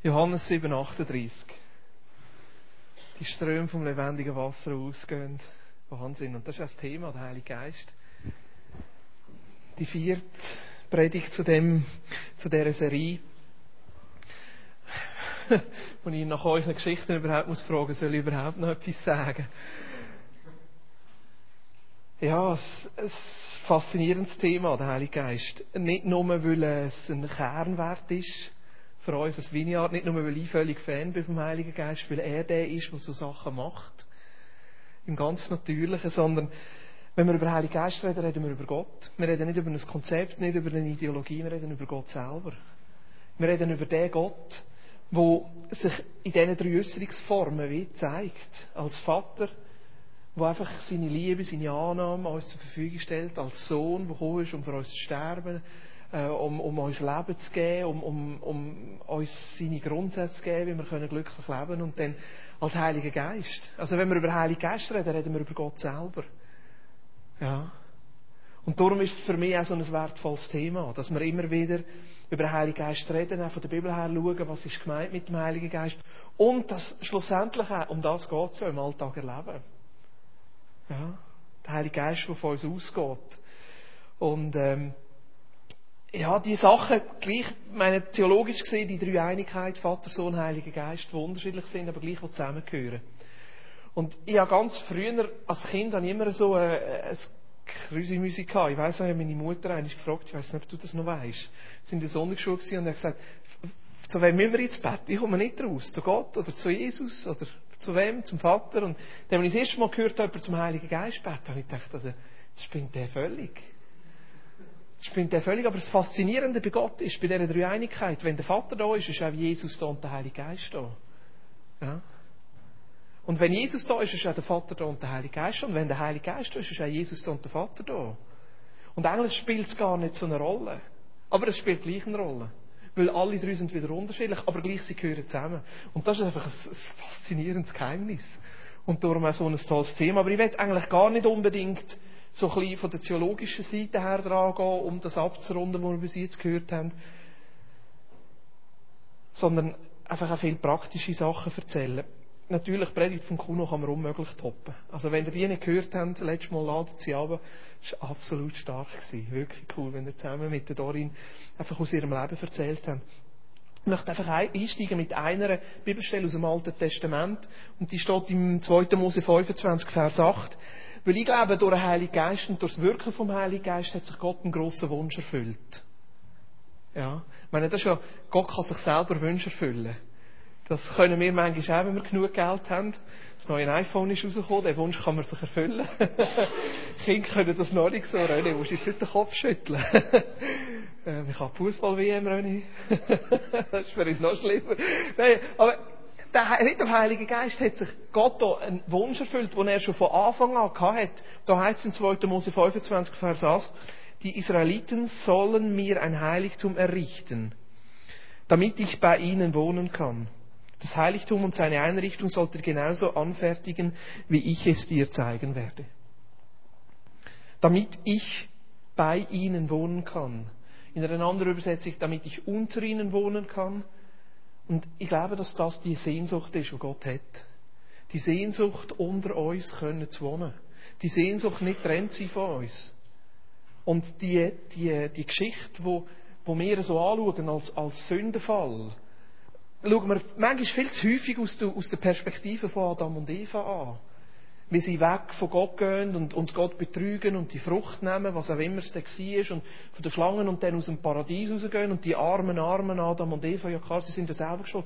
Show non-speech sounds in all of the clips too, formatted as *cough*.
Johannes 7, 38. Die Ströme vom lebendigen Wasser ausgehen. Wahnsinn. Und das ist das Thema, der Heilige Geist. Die vierte Predigt zu dem, zu dieser Serie. *laughs* Wo ich nach euren Geschichten überhaupt muss fragen, soll ich überhaupt noch etwas sagen? Ja, es, ein faszinierendes Thema, der Heilige Geist. Nicht nur, weil es ein Kernwert ist für uns als Vineyard, nicht nur, weil ich völlig Fan bin vom Heiligen Geist, weil er der ist, der so Sachen macht. Im ganz Natürlichen, sondern wenn wir über den Heiligen Geist reden, reden wir über Gott. Wir reden nicht über ein Konzept, nicht über eine Ideologie, wir reden über Gott selber. Wir reden über den Gott, wo sich in diesen drei Äußerungsformen wie zeigt. Als Vater, wo einfach seine Liebe, seine Annahme uns zur Verfügung stellt, als Sohn, der gekommen ist, um für uns zu sterben, äh, um, um uns Leben zu geben, um, um, um uns seine Grundsätze zu geben, wie wir können glücklich leben können. Und dann als Heiliger Geist. Also wenn wir über Heiligen Geist reden, reden wir über Gott selber. Ja. Und darum ist es für mich auch so ein wertvolles Thema, dass wir immer wieder über den Heiligen Geist reden, auch von der Bibel her schauen, was ist gemeint mit dem Heiligen Geist. Und dass schlussendlich auch um das geht es ja im Alltag erleben. Ja. Der Heilige Geist, der von uns ausgeht. Und, ähm, ja, die Sachen, gleich, meine, theologisch gesehen, die Dreieinigkeit, Vater, Sohn, Heiliger Geist, die unterschiedlich sind, aber gleich, die zusammengehören. Und ich habe ganz früher, als Kind, habe ich immer so ein, ein Krüsi-Musik gehabt. Ich weiss noch, meine Mutter einmal gefragt, ich weiss nicht, ob du das noch weißt. Sie sind in der Sonnenschule und hat gesagt, zu wem müssen wir ins Bett? Ich komme nicht raus. Zu Gott oder zu Jesus oder zu wem? Zum Vater. Und dann, als ich das erste Mal gehört habe, zum Heiligen Geist beten, habe ich gedacht, also, das spinnt der völlig. Das spinnt der völlig. Aber das Faszinierende bei Gott ist, bei dieser Dreieinigkeit, wenn der Vater da ist, ist auch Jesus da und der Heilige Geist da. Ja? Und wenn Jesus da ist, ist auch der Vater da und der Heilige Geist da. Und wenn der Heilige Geist da ist, ist auch Jesus da und der Vater da. Und eigentlich spielt es gar nicht so eine Rolle. Aber es spielt gleich eine Rolle. Weil alle drei sind wieder unterschiedlich, aber gleich sie gehören zusammen. Und das ist einfach ein, ein faszinierendes Geheimnis. Und darum auch so ein tolles Thema. Aber ich will eigentlich gar nicht unbedingt so ein bisschen von der theologischen Seite her dran gehen, um das abzurunden, was wir bis jetzt gehört haben. Sondern einfach auch viele praktische Sachen erzählen. Natürlich, Predigt von Kuno kann man unmöglich toppen. Also wenn ihr die nicht gehört habt, letztes Mal ladet sie aber, das war absolut stark gewesen. Wirklich cool, wenn ihr zusammen mit der Dorin einfach aus ihrem Leben erzählt habt. Ich möchte einfach einsteigen mit einer Bibelstelle aus dem Alten Testament. Und die steht im 2. Mose 25, Vers 8. Weil ich glaube, durch den Heiligen Geist und durch das Wirken vom Heiligen Geist hat sich Gott einen grossen Wunsch erfüllt. Ja. Ich meine, das ist ja, Gott kann sich selber Wünsche erfüllen. Das können wir manchmal auch, wenn wir genug Geld haben. Das neue iPhone ist rausgekommen, den Wunsch kann man sich erfüllen. *laughs* Kinder können das noch nicht so, René, musst jetzt nicht den Kopf schütteln. *laughs* ähm, ich habe Fußball-WM, René. *laughs* das ist für noch schlimmer. Nein, aber der, nicht der Heilige Geist hat sich Gott da einen Wunsch erfüllt, den er schon von Anfang an hatte. Da heißt es in 2. Mose 25, Vers 8, die Israeliten sollen mir ein Heiligtum errichten, damit ich bei ihnen wohnen kann. Das Heiligtum und seine Einrichtung sollt ihr genauso anfertigen, wie ich es dir zeigen werde. Damit ich bei ihnen wohnen kann. In einer anderen Übersetzung, damit ich unter ihnen wohnen kann. Und ich glaube, dass das die Sehnsucht ist, die Gott hat. Die Sehnsucht, unter uns können zu wohnen. Die Sehnsucht, nicht trennt sie von uns. Und die, die, die Geschichte, wo, wo wir so anschauen als, als Sündenfall, schauen wir manchmal viel zu häufig aus der, aus der Perspektive von Adam und Eva an. Wie sie weg von Gott gehen und, und Gott betrügen und die Frucht nehmen, was auch immer es da war, und von den Schlangen und dann aus dem Paradies rausgehen und die armen, armen Adam und Eva, ja klar, sie sind ja selber schuld.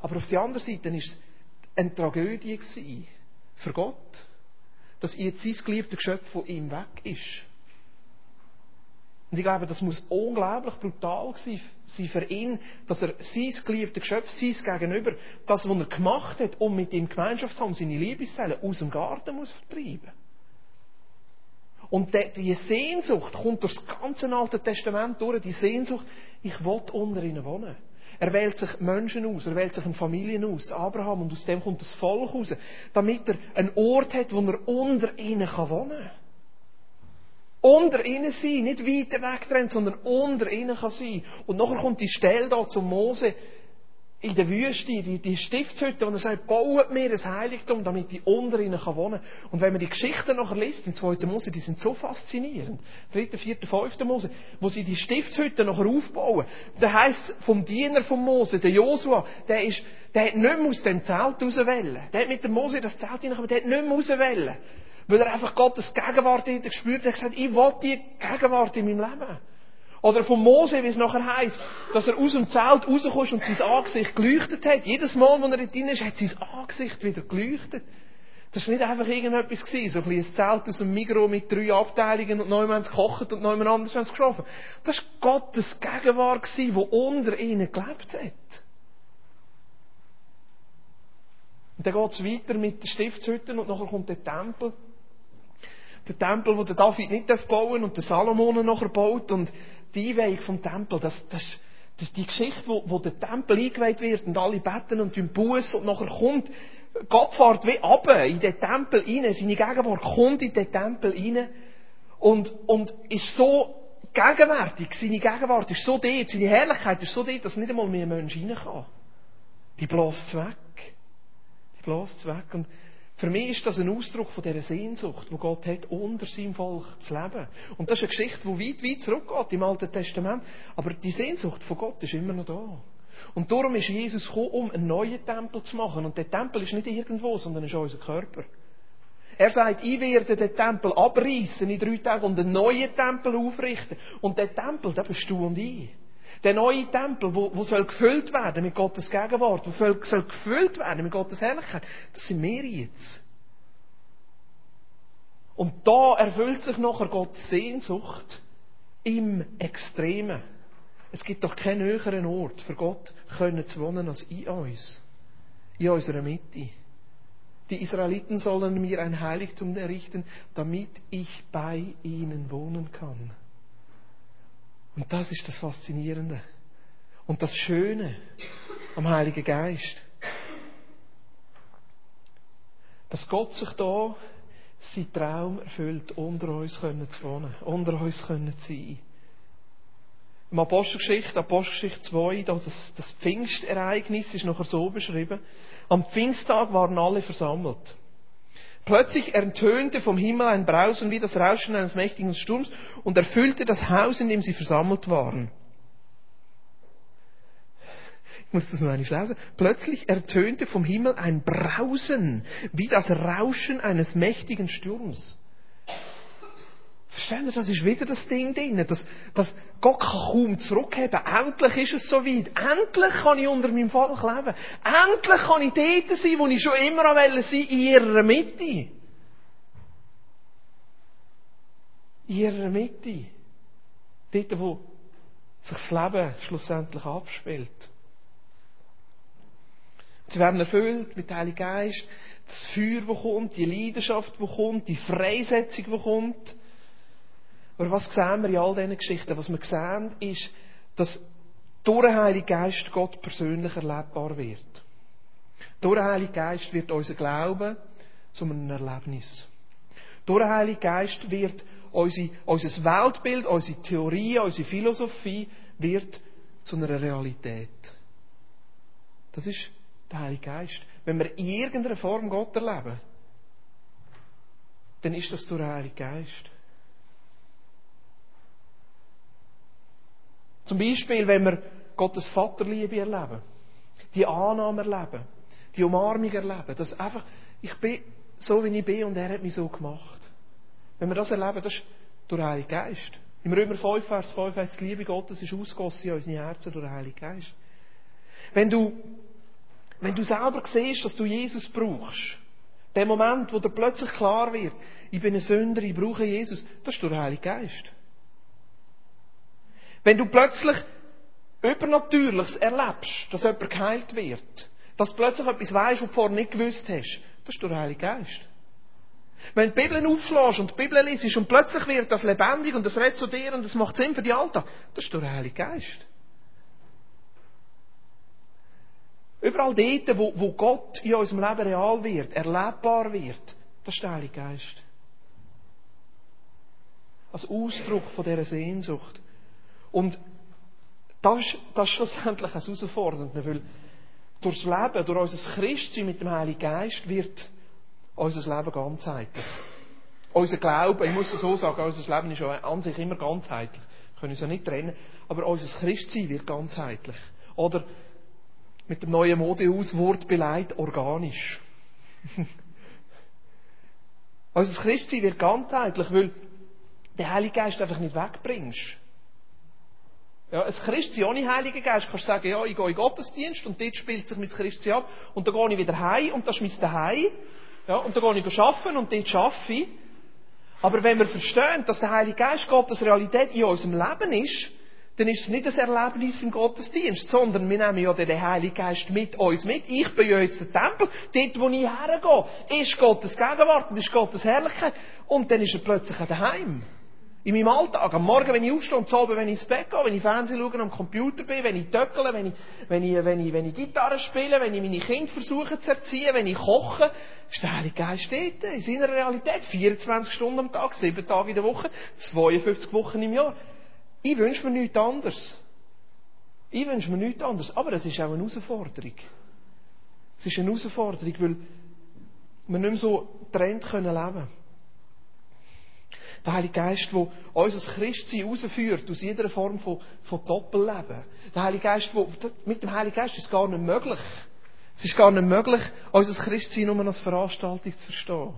Aber auf der anderen Seite war es eine Tragödie für Gott, dass jetzt sein geliebter Geschöpf von ihm weg ist. Und ich glaube, das muss unglaublich brutal sein für ihn, dass er sein geliebtes Geschöpf, sein Gegenüber, das, was er gemacht hat, um mit ihm Gemeinschaft zu haben, seine Liebeszellen, aus dem Garten muss vertreiben. Und die Sehnsucht kommt durch das ganze Alte Testament durch, die Sehnsucht, ich will unter ihnen wohnen. Er wählt sich Menschen aus, er wählt sich eine Familie aus, Abraham, und aus dem kommt das Volk raus, damit er einen Ort hat, wo er unter ihnen wohnen kann unter ihnen sein, nicht weiter wegtrennt, sondern unter ihnen kann sein. Und nachher kommt die Stelle da zum Mose, in der Wüste, die, die Stiftshütte, und er sagt, baut mir ein Heiligtum, damit ich unter ihnen kann wohnen kann. Und wenn man die Geschichten nachher liest, im zweiten Mose, die sind so faszinierend. Dritte, vierte, fünfte Mose, wo sie die Stiftshütte nachher aufbauen. Da heisst vom Diener von Mose, der Josua, der ist, der hat nicht mehr aus dem Zelt rauswählen. Der hat mit dem Mose das Zelt hineingekommen, der hat nicht mehr rauswählen. Weil er einfach Gottes Gegenwart in gespürt hat, er hat gesagt, ich will die Gegenwart in meinem Leben. Oder von Mose, wie es nachher heisst, dass er aus dem Zelt rauskommt und sein Angesicht geleuchtet hat. Jedes Mal, wenn er drin ist, hat sein Angesicht wieder geleuchtet. Das war nicht einfach irgendetwas gewesen, so ein kleines Zelt aus dem Migro mit drei Abteilungen und neunmal gekocht und neunmal anders haben geschlafen. Das war Gottes Gegenwart wo unter ihnen gelebt hat. Und dann geht es weiter mit den Stiftshütten und nachher kommt der Tempel. Der Tempel, der David nicht bauen und der Salomon nachher baut und die Einweihung vom Tempel, das, das, das die Geschichte, wo, wo der Tempel eingeweiht wird und alle beten und tun Buß und nachher kommt, Gott fährt wie runter in den Tempel rein, seine Gegenwart kommt in den Tempel rein und, und ist so gegenwärtig, seine Gegenwart ist so dort, seine Herrlichkeit ist so dort, dass nicht einmal mehr Mensch rein kann. Die bläst weg. Die bläst weg. Und für mich ist das ein Ausdruck von dieser Sehnsucht, wo Gott hat, unter seinem Volk zu leben. Und das ist eine Geschichte, die weit, weit zurückgeht im Alten Testament. Aber die Sehnsucht von Gott ist immer noch da. Und darum ist Jesus gekommen, um einen neuen Tempel zu machen. Und der Tempel ist nicht irgendwo, sondern ist unser Körper. Er sagt, ich werde den Tempel abreißen in drei Tagen und einen neuen Tempel aufrichten. Und der Tempel, der bist du und ich. Der neue Tempel, wo, wo soll gefüllt werden mit Gottes Gegenwart, wo soll, soll gefüllt werden mit Gottes Herrlichkeit, das sind wir jetzt. Und da erfüllt sich nachher Gottes Sehnsucht im Extremen. Es gibt doch keinen höheren Ort für Gott können zu wohnen als in uns. In unserer Mitte. Die Israeliten sollen mir ein Heiligtum errichten, damit ich bei ihnen wohnen kann. Und das ist das Faszinierende. Und das Schöne am Heiligen Geist. Dass Gott sich da sein Traum erfüllt, unter uns können zu wohnen, unter uns können zu sein. Im Apostelgeschichte, Apostelgeschichte 2, das, das Pfingstereignis ist nachher so beschrieben. Am Pfingsttag waren alle versammelt. Plötzlich ertönte vom Himmel ein Brausen wie das Rauschen eines mächtigen Sturms und erfüllte das Haus, in dem sie versammelt waren. Ich muss das nur einmal lesen. Plötzlich ertönte vom Himmel ein Brausen wie das Rauschen eines mächtigen Sturms. Verstehen Sie, das ist wieder das Ding drin, dass, dass Gott kann kaum zurückheben. Endlich ist es soweit. Endlich kann ich unter meinem Volk leben. Endlich kann ich dort sein, wo ich schon immer wollte, in ihrer Mitte. In ihrer Mitte. Dort, wo sich das Leben schlussendlich abspielt. Sie werden erfüllt mit Heiligen Geist, das Feuer, das kommt, die Leidenschaft, die kommt, die Freisetzung, die kommt. Aber was sehen wir in all diesen Geschichten? Was wir sehen, ist, dass durch den Heiligen Geist Gott persönlich erlebbar wird. Durch den Heiligen Geist wird unser Glaube zu einem Erlebnis. Durch den Heiligen Geist wird unser, unser Weltbild, unsere Theorie, unsere Philosophie wird zu einer Realität. Das ist der Heilige Geist. Wenn wir in irgendeiner Form Gott erleben, dann ist das durch den Heiligen Geist. Zum Beispiel, wenn wir Gottes Vaterliebe erleben, die Annahme erleben, die Umarmung erleben, dass einfach, ich bin so, wie ich bin und er hat mich so gemacht. Wenn wir das erleben, das ist durch den Heiligen Geist. Im Römer 5, Vers 5 heißt, die Liebe Gottes ist ausgossen in unsere Herzen durch den Heiligen Geist. Wenn du, wenn du selber siehst, dass du Jesus brauchst, der Moment, wo dir plötzlich klar wird, ich bin ein Sünder, ich brauche Jesus, das ist durch den Heiligen Geist. Wenn du plötzlich Übernatürliches erlebst, dass jemand geheilt wird, dass du plötzlich etwas weisst, was du vorher nicht gewusst hast, das ist durch den Heiligen Geist. Wenn du die Bibel aufschlägst und die Bibel liest und plötzlich wird das lebendig und das redet zu dir und das macht Sinn für die Alltag, das ist durch den Heiligen Geist. Überall dort, wo, wo Gott in unserem Leben real wird, erlebbar wird, das ist der Heilige Geist. Als Ausdruck von dieser Sehnsucht. Und das ist, das ist schlussendlich ein Herausfordernd, weil Durchs Leben, durch unser Christsein mit dem Heiligen Geist wird unser Leben ganzheitlich. Unser Glaube, ich muss es so sagen, unser Leben ist ja an sich immer ganzheitlich. Wir können es ja nicht trennen. Aber unser Christsein wird ganzheitlich. Oder mit dem neuen Modeauswort beleidigt, organisch. *laughs* unser Christsein wird ganzheitlich, weil der Heilige Geist einfach nicht wegbringst. Ja, ein Christsein ohne Heiligen Geist kannst du sagen, ja, ich gehe in den Gottesdienst und dort spielt sich mein Christsein ab und dann gehe ich wieder heim und das ist mein Daheim. Ja, und dann gehe ich arbeiten und dort arbeite ich. Aber wenn wir verstehen, dass der Heilige Geist Gottes Realität in unserem Leben ist, dann ist es nicht ein Erlebnis im Gottesdienst, sondern wir nehmen ja den Heiligen Geist mit uns mit. Ich bin ja jetzt der Tempel. Dort, wo ich hergehe, ist Gottes Gegenwart und ist Gottes Herrlichkeit. Und dann ist er plötzlich daheim. In meinem Alltag, am Morgen, wenn ich aufstehe und Abend, wenn ich ins Bett gehe, wenn ich Fernsehen schaue, am Computer bin, wenn ich töckele, wenn ich, wenn ich, wenn ich, wenn ich Gitarre spiele, wenn ich meine Kinder versuche zu erziehen, wenn ich koche, ist der Heilige Geist dort, in seiner Realität. 24 Stunden am Tag, 7 Tage in der Woche, 52 Wochen im Jahr. Ich wünsche mir nichts anderes. Ich wünsche mir nichts anderes. Aber es ist auch eine Herausforderung. Es ist eine Herausforderung, weil wir nicht mehr so getrennt leben können. Der Heilige Geist, der unser Christsein herausführt aus jeder Form von, von Doppelleben. Der Heilige Geist, wo, mit dem Heiligen Geist ist es gar nicht möglich. Es ist gar nicht möglich, unser Christsein nur als Veranstaltung zu verstehen.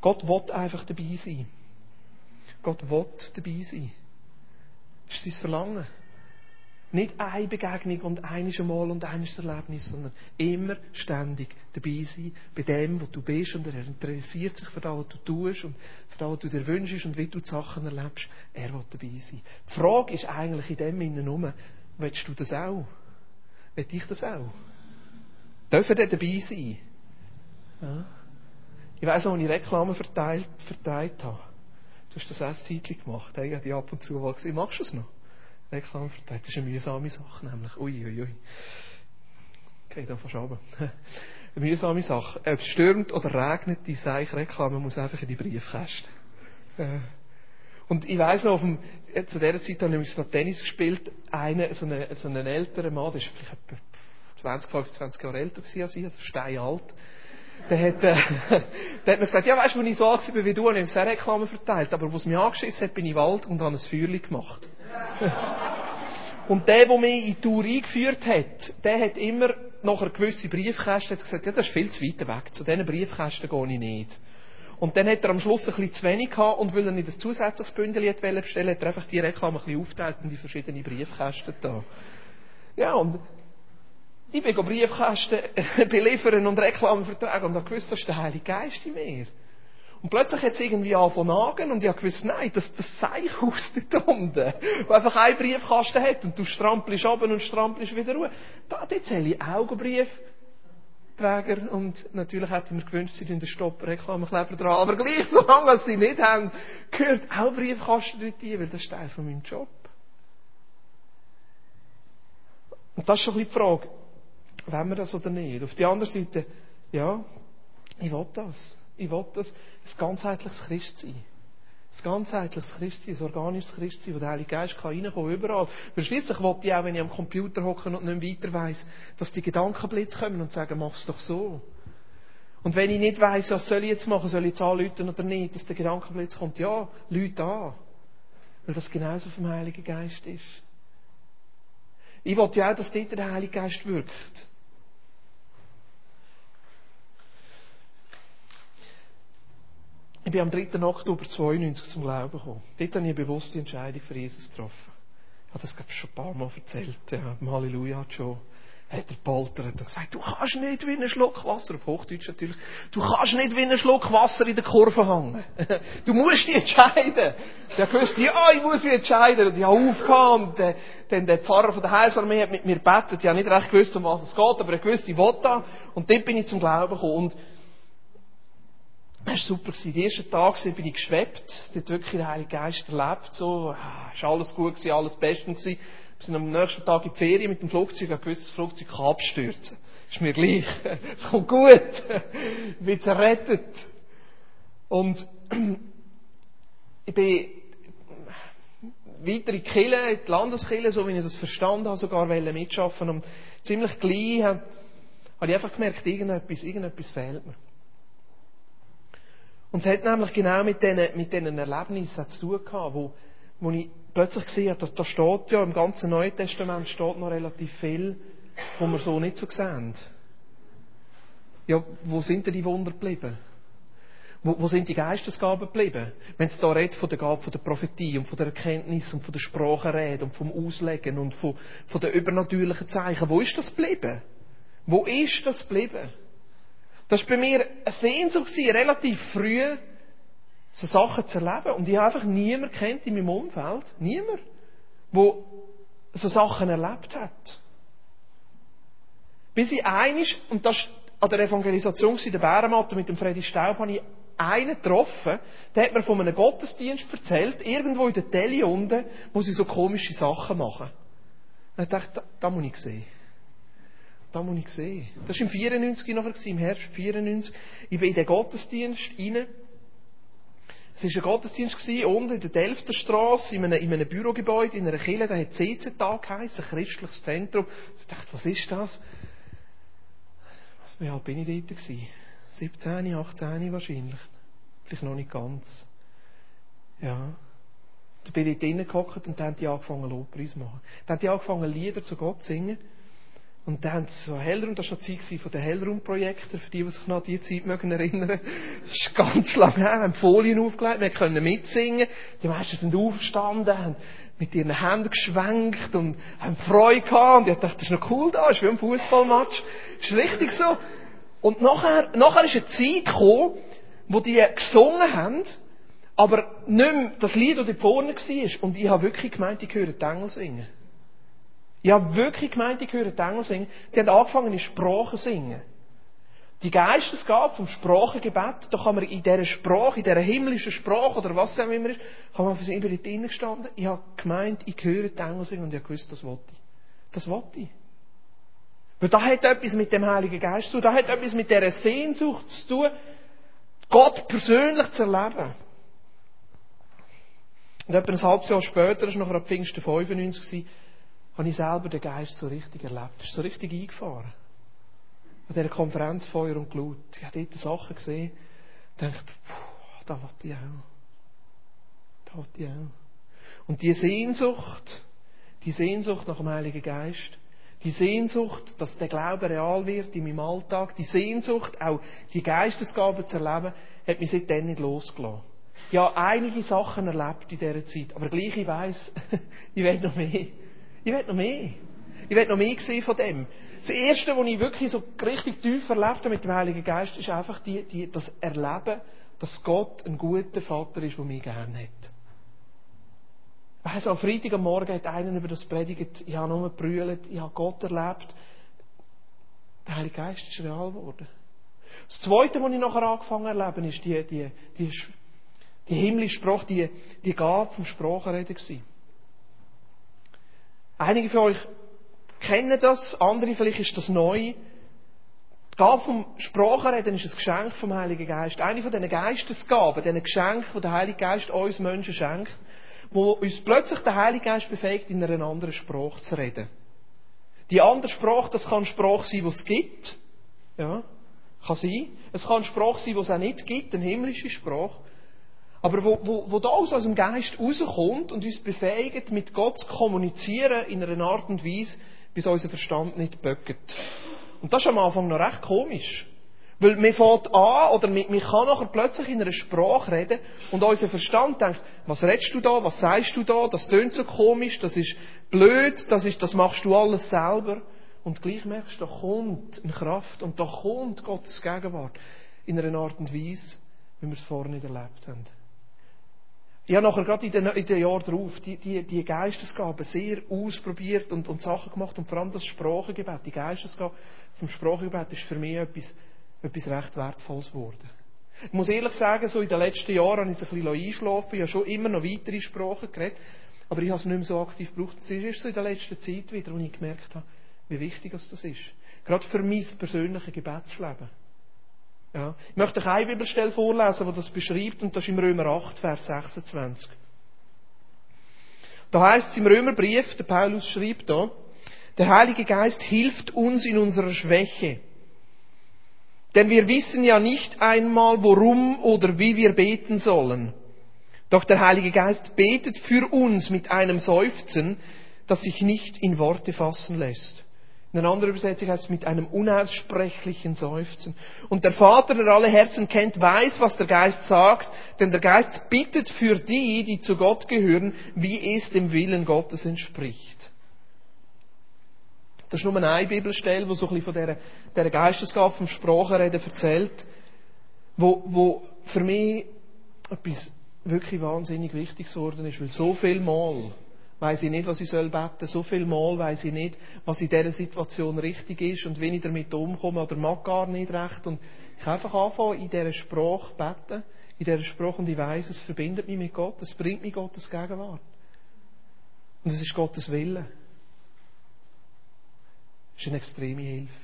Gott will einfach dabei sein. Gott will dabei sein. Das ist sein Verlangen. Nicht eine Begegnung und eines Mal und eines Erlebnis, sondern immer ständig dabei sein, bei dem, wo du bist und er interessiert sich für das, was du tust und für das, was du dir wünschst und wie du die Sachen erlebst. Er will dabei sein. Die Frage ist eigentlich in dem Innen um, willst du das auch? Will ich das auch? Dürfen wir dabei sein? Ja. Ich weiss noch, als ich Reklame verteilt, verteilt habe. Du hast das erst Zeitlich gemacht. Habe die ab und zu mal gesehen. Machst du es noch? Reklame verteilt. Das ist eine mühsame Sache, nämlich. Ui, ui, ui. Okay, da fast runter. *laughs* Eine mühsame Sache. Ob es stürmt oder regnet, die Seich-Reklame muss einfach in die Briefkästen. Äh. Und ich weiss noch, auf dem, äh, zu dieser Zeit habe ich noch Tennis gespielt. Einer, so ein so älterer Mann, der ist vielleicht etwa 20, 25 Jahre älter als ich, also steinalt. Der hat, äh, *laughs* der hat mir gesagt, ja, weißt du, als ich so alt war wie du, habe ich ihm Reklame verteilt. Aber was mich angeschissen hat, bin ich in Wald und habe ein Feuerchen gemacht. *laughs* Und der, der mich in die Tour eingeführt hat, der hat immer nach einer gewissen Briefkäste gesagt, ja, das ist viel zu weit weg. Zu diesen Briefkästen gehe ich nicht. Und dann hat er am Schluss ein bisschen zu wenig gehabt und weil er nicht ein zusätzliches Bündel bestellen hat er einfach die Reklame ein bisschen aufteilt in die verschiedenen Briefkästen da. Ja, und ich bin Briefkästen *laughs* beliefern und Reklame vertragen und habe gewusst, das ist der Heilige Geist in mir. Und plötzlich hat es irgendwie angefangen nagen und ich gewusst, nein, das, das sei *laughs* aus dort unten, wo einfach ein Briefkasten hat und du strampelst ab und strampelst wieder ruhig. Da, zähle ich Augenbriefträger und natürlich hätte ich mir gewünscht, sie den Stopp Reklamekleber dran, aber gleich, *laughs* solange sie nicht haben, gehört auch Briefkasten dort ein, weil das ist Teil von meinem Job. Und das ist schon ein bisschen die Frage, wollen wir das oder nicht? Auf der anderen Seite, ja, ich will das. Ich will das, ein ganzheitliches Christsein. Ein ganzheitliches Christsein, ein organisches Christsein, wo der Heilige Geist kann reinkommen überall. Weil schliesslich will ich auch, wenn ich am Computer hocke und nicht weiter weiss, dass die Gedankenblitze kommen und sagen, mach's doch so. Und wenn ich nicht weiss, was soll ich jetzt machen, soll ich jetzt anrufen oder nicht, dass der Gedankenblitz kommt, ja, Leute an. Weil das genauso vom Heiligen Geist ist. Ich will ja auch, dass dort der Heilige Geist wirkt. Ich bin am 3. Oktober 92 zum Glauben gekommen. Dort habe ich eine bewusste Entscheidung für Jesus getroffen. Ich habe das, glaube ich, schon ein paar Mal erzählt. Ja, im Halleluja schon. Hat er poltert und gesagt, du kannst nicht wie ein Schluck Wasser, auf Hochdeutsch natürlich, du kannst nicht wie ein Schluck Wasser in der Kurve hängen. *laughs* Du musst dich entscheiden. Der wusste, ja, ich muss mich entscheiden. Und ich habe aufgehört äh, dann der Pfarrer von der Heilsarmee hat mit mir gebetet. Ich habe nicht recht gewusst, um was es geht, aber er wusste, ich will da. Und dort bin ich zum Glauben gekommen. Und das war super. Die ersten Tage bin ich geschwebt, dort wirklich den Heiligen Geist erlebt, so, es war alles gut gewesen, alles bestens gewesen. Wir sind am nächsten Tag in die Ferien mit dem Flugzeug, ein gewisses Flugzeug kann abstürzen. Ist mir gleich. Es *laughs* kommt gut. Ich bin zerrettet. Und *clears throat* ich bin, weiter in die Kirche, so wie ich das verstanden habe, sogar mitschaffen Und ziemlich gleich habe ich einfach gemerkt, irgendetwas, irgendetwas fehlt mir. Und es hat nämlich genau mit diesen, mit diesen Erlebnissen zu tun gehabt, wo, wo ich plötzlich gesehen habe, da, da steht ja im ganzen Neuen Testament steht noch relativ viel, wo wir so nicht so sehen. Ja, wo sind denn die Wunder geblieben? Wo, wo sind die Geistesgaben geblieben? Wenn es da redet von der Gabe von der Prophetie und von der Erkenntnis und von der Sprachenrede und vom Auslegen und von, von den übernatürlichen Zeichen, wo ist das geblieben? Wo ist das geblieben? Das war bei mir eine Sehnsucht, relativ früh so Sachen zu erleben. Und ich habe einfach niemanden kennt in meinem Umfeld, niemand, wo so Sachen erlebt hat. Bis ich einig, und das an der Evangelisation in der Bärenmatte mit dem Freddy Staub, habe ich einen getroffen, der hat mir von einem Gottesdienst erzählt, irgendwo in der Tele unten, wo sie so komische Sachen machen. Und ich dachte, da, da muss ich sehen. Da muss ich sehen. Das war im 94 nachher, im Herbst 94. Ich bin in den Gottesdienst rein. Es war ein Gottesdienst unten in der Delfter Straße, in einem, in einem Bürogebäude, in einer Kirche, der hat geheißen, ein christliches Zentrum. Ich dachte, was ist das? Wie alt bin ich dort gewesen? 17, 18 wahrscheinlich. Vielleicht noch nicht ganz. Ja. Da bin ich drinnen gehockt und dann haben die angefangen, Lobpreis zu machen. Dann haben die angefangen, Lieder zu Gott zu singen. Und dann haben sie so Hellraum, das war noch die Zeit von den Hellraum-Projekten, für die, die sich noch an diese Zeit mögen erinnern. Das ist ganz lang her, haben Folien aufgelegt, wir können mitsingen. Die meisten sind aufgestanden, haben mit ihren Händen geschwenkt und haben Freude gehabt. Und ich dachte, das ist noch cool da, das ist wie ein Fußballmatch. Das ist richtig so. Und nachher, nachher ist eine Zeit gekommen, wo die gesungen haben, aber nicht mehr das Lied, das da vorne war. Und ich habe wirklich gemeint, ich höre die Engel singen. Ich habe wirklich gemeint, ich höre die Engel singen. Die haben angefangen, in Sprachen zu singen. Die Geistesgabe vom Sprachengebet, da kann man in dieser Sprache, in dieser himmlischen Sprache oder was auch immer ist, kann man für immer drinnen gestanden. Ich habe gemeint, ich höre die Engel singen und ich habe gewusst, das wollte ich. Das wollte ich. Weil da hat etwas mit dem Heiligen Geist zu tun, da hat etwas mit dieser Sehnsucht zu tun, Gott persönlich zu erleben. Und etwa ein halbes Jahr später, das war noch Pfingsten 95, habe ich selber den Geist so richtig erlebt. Das ist so richtig eingefahren. An dieser Konferenz Feuer und Glut. Ich habe dort Sachen gesehen und dachte, puh, da wollte ich auch. Da wollte ich auch. Und die Sehnsucht, die Sehnsucht nach dem Heiligen Geist, die Sehnsucht, dass der Glaube real wird in meinem Alltag, die Sehnsucht, auch die Geistesgabe zu erleben, hat mich seitdem nicht losgelassen. Ja, einige Sachen erlebt in dieser Zeit, aber gleich ich weiss, *laughs* ich will noch mehr. Ich will noch mehr. Ich will noch mehr sehen von dem. Das Erste, was ich wirklich so richtig tief erlebt habe mit dem Heiligen Geist, ist einfach die, die, das Erleben, dass Gott ein guter Vater ist, der mich gerne hat. Weiss, am Freitag am Morgen hat einer über das predigt, ich habe nur gebrüllt, ich habe Gott erlebt. Der Heilige Geist ist real geworden. Das Zweite, was ich nachher angefangen habe ist die, die, die, die himmlische Sprache, die, die Gabe vom Sprachenreden gewesen. Einige von euch kennen das, andere vielleicht ist das neu. Die vom Sprachenreden ist ein Geschenk vom Heiligen Geist. Eine von diesen Geistesgaben, diesen Geschenken, die der Heilige Geist uns Menschen schenkt, wo uns plötzlich der Heilige Geist befähigt, in einer anderen Sprache zu reden. Die andere Sprache, das kann Sprache sein, die es gibt. Ja, kann sein. Es kann Sprache sein, die es auch nicht gibt, eine himmlische Sprache. Aber wo, wo, wo da aus unserem Geist rauskommt und uns befähigt, mit Gott zu kommunizieren in einer Art und Weise, bis unser Verstand nicht böckt. Und das ist am Anfang noch recht komisch. Weil man fängt an, oder man, man kann nachher plötzlich in einer Sprache reden und unser Verstand denkt, was redest du da, was sagst du da, das tönt so komisch, das ist blöd, das, ist, das machst du alles selber. Und gleich merkst du, da kommt eine Kraft und da kommt Gottes Gegenwart in einer Art und Weise, wie wir es vorher nicht erlebt haben. Ich habe nachher gerade in den, in den Jahren darauf die, die, die Geistesgaben sehr ausprobiert und, und Sachen gemacht und vor allem das Sprachengebet, die Geistesgabe vom Sprachengebet ist für mich etwas, etwas recht Wertvolles geworden. Ich muss ehrlich sagen, so in den letzten Jahren habe ich es ein bisschen einschlafen. Ich habe schon immer noch weitere Sprachen geredet, aber ich habe es nicht mehr so aktiv gebraucht. Es ist erst so in der letzten Zeit wieder, wo ich gemerkt habe, wie wichtig das ist. Gerade für mein persönliches Gebetsleben. Ja. Ich möchte euch eine Bibelstelle vorlesen, die das beschreibt, und das ist im Römer 8, Vers 26. Da heißt es im Römerbrief, der Paulus schrieb da, der Heilige Geist hilft uns in unserer Schwäche. Denn wir wissen ja nicht einmal, worum oder wie wir beten sollen. Doch der Heilige Geist betet für uns mit einem Seufzen, das sich nicht in Worte fassen lässt. In einer anderen Übersetzung heißt es mit einem unaussprechlichen Seufzen. Und der Vater, der alle Herzen kennt, weiß, was der Geist sagt, denn der Geist bittet für die, die zu Gott gehören, wie es dem Willen Gottes entspricht. Das ist nur eine Bibelstelle, wo so ein bisschen von dieser Geistesgabe vom Sprachenreden erzählt, wo, wo für mich etwas wirklich wahnsinnig Wichtiges geworden ist, weil so viel Mal weiß ich nicht, was ich soll beten. So viel Mal weiß ich nicht, was in dieser Situation richtig ist und wie ich damit umkomme oder mag gar nicht recht. Und ich einfach anfangen, in dieser Sprache beten, in dieser Sprache und ich weiß, es verbindet mich mit Gott, es bringt mich Gottes Gegenwart. Und es ist Gottes Wille. Das ist eine extreme Hilfe.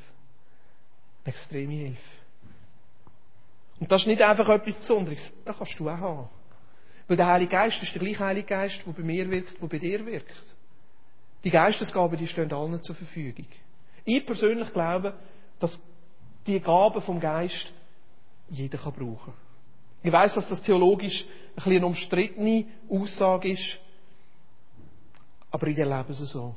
Eine extreme Hilfe. Und das ist nicht einfach etwas Besonderes. Das kannst du auch haben. Weil der Heilige Geist ist der gleiche Heilige Geist, der bei mir wirkt, der bei dir wirkt. Die Geistesgaben, die stehen allen zur Verfügung. Ich persönlich glaube, dass die Gaben vom Geist jeder kann brauchen. Ich weiß, dass das theologisch ein bisschen eine umstrittene Aussage ist, aber ich erlebe es so.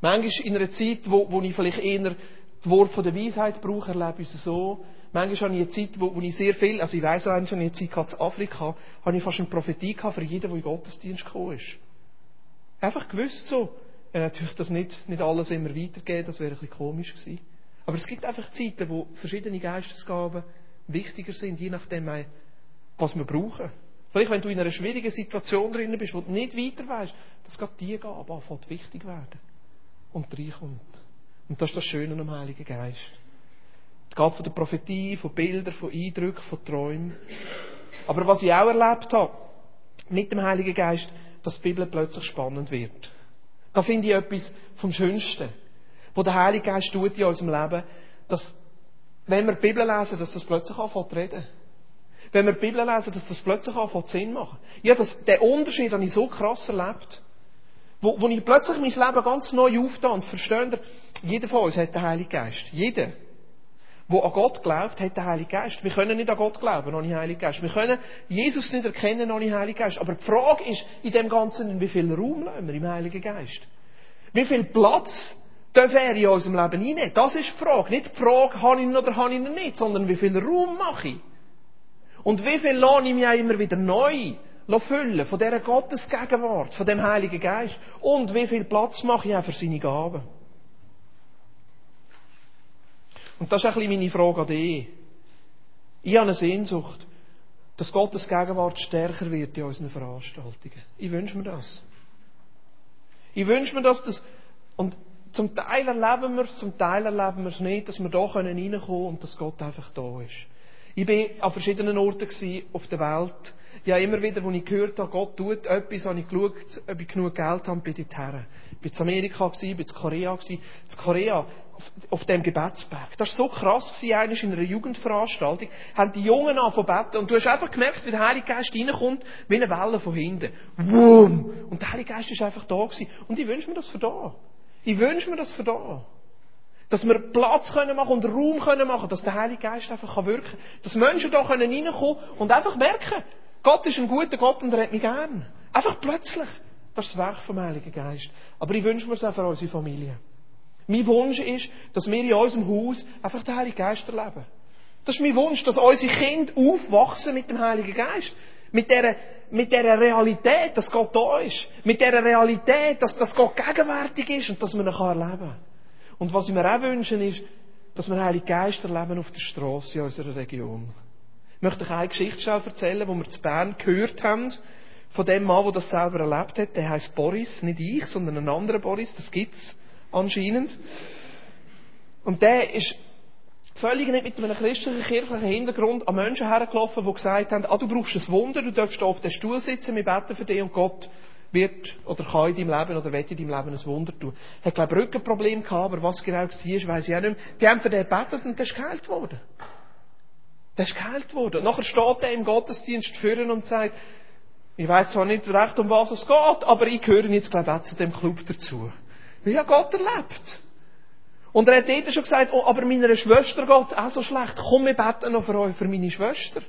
Manchmal in einer Zeit, wo, wo ich vielleicht eher das Wort von der Weisheit brauche, erlebe ich es so, Manchmal habe ich eine Zeit, wo, wo ich sehr viel, also ich weiss auch, wenn ich eine Zeit hatte in Afrika, habe ich fast eine Prophetie gehabt für jeden, der in den Gottesdienst gekommen ist. Einfach gewusst so. Ja, natürlich das nicht, nicht alles immer weitergeben, das wäre ein bisschen komisch gewesen. Aber es gibt einfach Zeiten, wo verschiedene Geistesgaben wichtiger sind, je nachdem, was wir brauchen. Vielleicht, wenn du in einer schwierigen Situation drin bist, wo du nicht weiter weißt, dass gerade die Gabe anfängt wichtig werden. Und reinkommt. Und das ist das Schöne am Heiligen Geist. Es geht von der Prophetie, von Bildern, von Eindrücken, von Träumen. Aber was ich auch erlebt habe, mit dem Heiligen Geist, dass die Bibel plötzlich spannend wird. Da finde ich etwas vom Schönsten, wo der Heilige Geist tut in unserem Leben, dass, wenn wir die Bibel lesen, dass das plötzlich anfängt zu reden. Wenn wir die Bibel lesen, dass das plötzlich anfängt Sinn machen. Ja, das, den Unterschied habe ich so krass erlebt. Wo, wo ich plötzlich mein Leben ganz neu auftan und verstehe, jeder von uns hat den Heiligen Geist. Jeder wo an Gott glaubt, hat den Heiligen Geist. Wir können nicht an Gott glauben, ohne Heiligen Geist. Wir können Jesus nicht erkennen, ohne Heiligen Geist. Aber die Frage ist in dem Ganzen, wie viel Raum lassen wir im Heiligen Geist? Wie viel Platz darf er in unserem Leben einnehmen? Das ist die Frage. Nicht die Frage, habe ich ihn oder habe ich ihn nicht, sondern wie viel Raum mache ich? Und wie viel lasse ich mich auch immer wieder neu füllen von dieser Gottesgegenwart, von dem Heiligen Geist? Und wie viel Platz mache ich auch für seine Gaben? Und das ist ein bisschen meine Frage an dich. Ich habe eine Sehnsucht, dass Gottes Gegenwart stärker wird in unseren Veranstaltungen. Ich wünsche mir das. Ich wünsche mir das, dass, und zum Teil erleben wir es, zum Teil erleben wir es nicht, dass wir da reinkommen können und dass Gott einfach da ist. Ich war an verschiedenen Orten auf der Welt. Ja, immer wieder, wo ich gehört habe, Gott tut etwas, habe ich geschaut, ob ich genug Geld habe, bin ich dorthin. Ich war in Amerika, ich war in Korea. In Korea, auf, dem Gebetsberg. Das war so krass, eigentlich in einer Jugendveranstaltung, haben die Jungen angefangen und du hast einfach gemerkt, wie der Heilige Geist reinkommt, wie eine Welle von hinten. Wum! Und der Heilige Geist ist einfach da gewesen. Und ich wünsche mir das für da. Ich wünsche mir das für da. Dass wir Platz können machen und Raum können machen, dass der Heilige Geist einfach wirken kann. Dass Menschen da können reinkommen und einfach merken, Gott ist ein guter Gott und er hat mich gern. Einfach plötzlich. Das ist Werk vom Heiligen Geist. Aber ich wünsche mir es auch für unsere Familie. Mein Wunsch ist, dass wir in unserem Haus einfach den Heiligen Geist erleben. Das ist mein Wunsch, dass unsere Kinder aufwachsen mit dem Heiligen Geist. Mit dieser, mit dieser Realität, dass Gott da ist. Mit dieser Realität, dass, dass Gott gegenwärtig ist und dass man ihn erleben kann. Und was ich mir auch wünsche, ist, dass wir Heilige Geist erleben auf der Straße in unserer Region. Ich möchte euch eine Geschichte erzählen, die wir zu Bern gehört haben, von dem Mann, der das selber erlebt hat. Der heißt Boris, nicht ich, sondern ein anderer Boris, das gibt's anscheinend. Und der ist völlig nicht mit einem christlichen, kirchlichen Hintergrund an Menschen hergelaufen, die gesagt haben, ah, du brauchst ein Wunder, du darfst auf dem Stuhl sitzen, wir beten für dich und Gott wird oder kann in deinem Leben oder wird in deinem Leben ein Wunder tun. Er hat, glaube ich, Rückenproblem gehabt, aber was genau war, weiss ich auch nicht mehr. Die haben für den gebetet und der ist geheilt worden. Der ist geheilt worden. Und nachher steht er im Gottesdienst führen und sagt, Ich weiß zwar nicht recht, um was es geht, aber ich gehöre jetzt, glaube ich, auch zu dem Club dazu. Weil habe Gott erlebt. Und er hat dort schon gesagt, oh, aber meiner Schwester geht es auch so schlecht. Komm, wir beten noch für euch, für meine Schwester.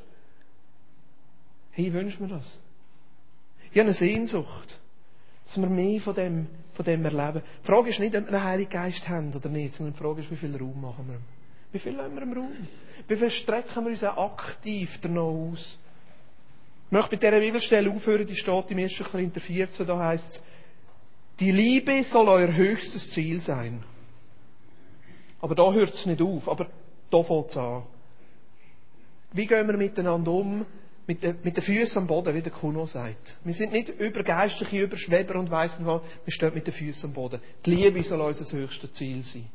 Hey, wünsche mir das. Ich habe eine Sehnsucht, dass wir mehr von dem, von dem erleben. Die Frage ist nicht, ob wir einen Heiligen Geist haben oder nicht, sondern die Frage ist, wie viel Raum machen wir? Wie viel lassen wir im Raum? Wie viel strecken wir uns auch aktiv danach aus? Ich möchte mit dieser Bibelstelle aufhören, die steht im 1. Korinther 14, da heißt es, die Liebe soll euer höchstes Ziel sein. Aber da hört es nicht auf, aber da fängt es an. Wie gehen wir miteinander um? Mit den, mit den Füßen am Boden, wie der Kuno sagt. Wir sind nicht übergeistliche Überschweber und weissen was, wir stehen mit den Füßen am Boden. Die Liebe soll unser höchstes Ziel sein.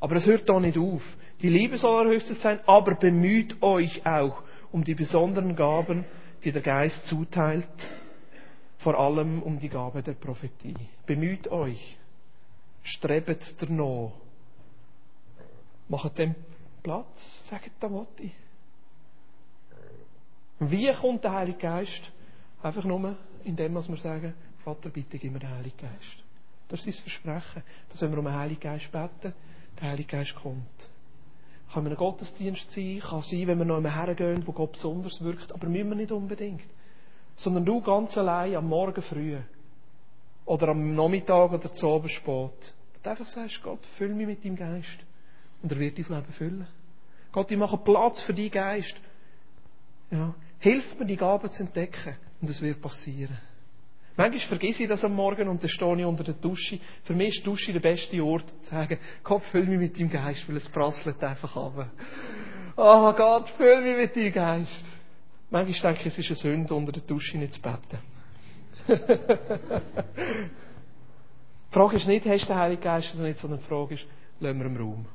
Aber es hört da nicht auf. Die Liebe soll euer höchstes sein, aber bemüht euch auch um die besonderen Gaben, die der Geist zuteilt, vor allem um die Gabe der Prophetie. Bemüht euch. Strebet danach. Macht dem Platz. Sagt da Motti. Wie kommt der Heilige Geist? Einfach nur, indem wir sagen, Vater, bitte gib mir den Heiligen Geist. Das ist sein Versprechen. Dass wenn wir um den Heiligen Geist beten, der Heilige Geist kommt. Kann ein Gottesdienst sein, kann sein, wenn wir noch einmal hergehen, wo Gott besonders wirkt, aber müssen wir nicht unbedingt. Sondern du ganz allein am Morgen früh oder am Nachmittag oder zu Abend spät. Und einfach sagst, Gott, füll mich mit deinem Geist. Und er wird dein Leben füllen. Gott, ich mache Platz für deinen Geist. Ja. Hilf mir, die Gaben zu entdecken. Und es wird passieren. Manchmal vergesse ich das am Morgen und dann stehe ich unter der Dusche. Für mich ist die Dusche der beste Ort, zu sagen, Gott, füll mich mit deinem Geist, weil es prasselt einfach ab. Oh Gott, füll mich mit deinem Geist. Manchmal denke ich, es ist eine Sünde, unter der Dusche nicht zu beten. *laughs* die Frage ist nicht, hast du den Heiligen Geist oder nicht, sondern die Frage ist, lassen wir im Raum.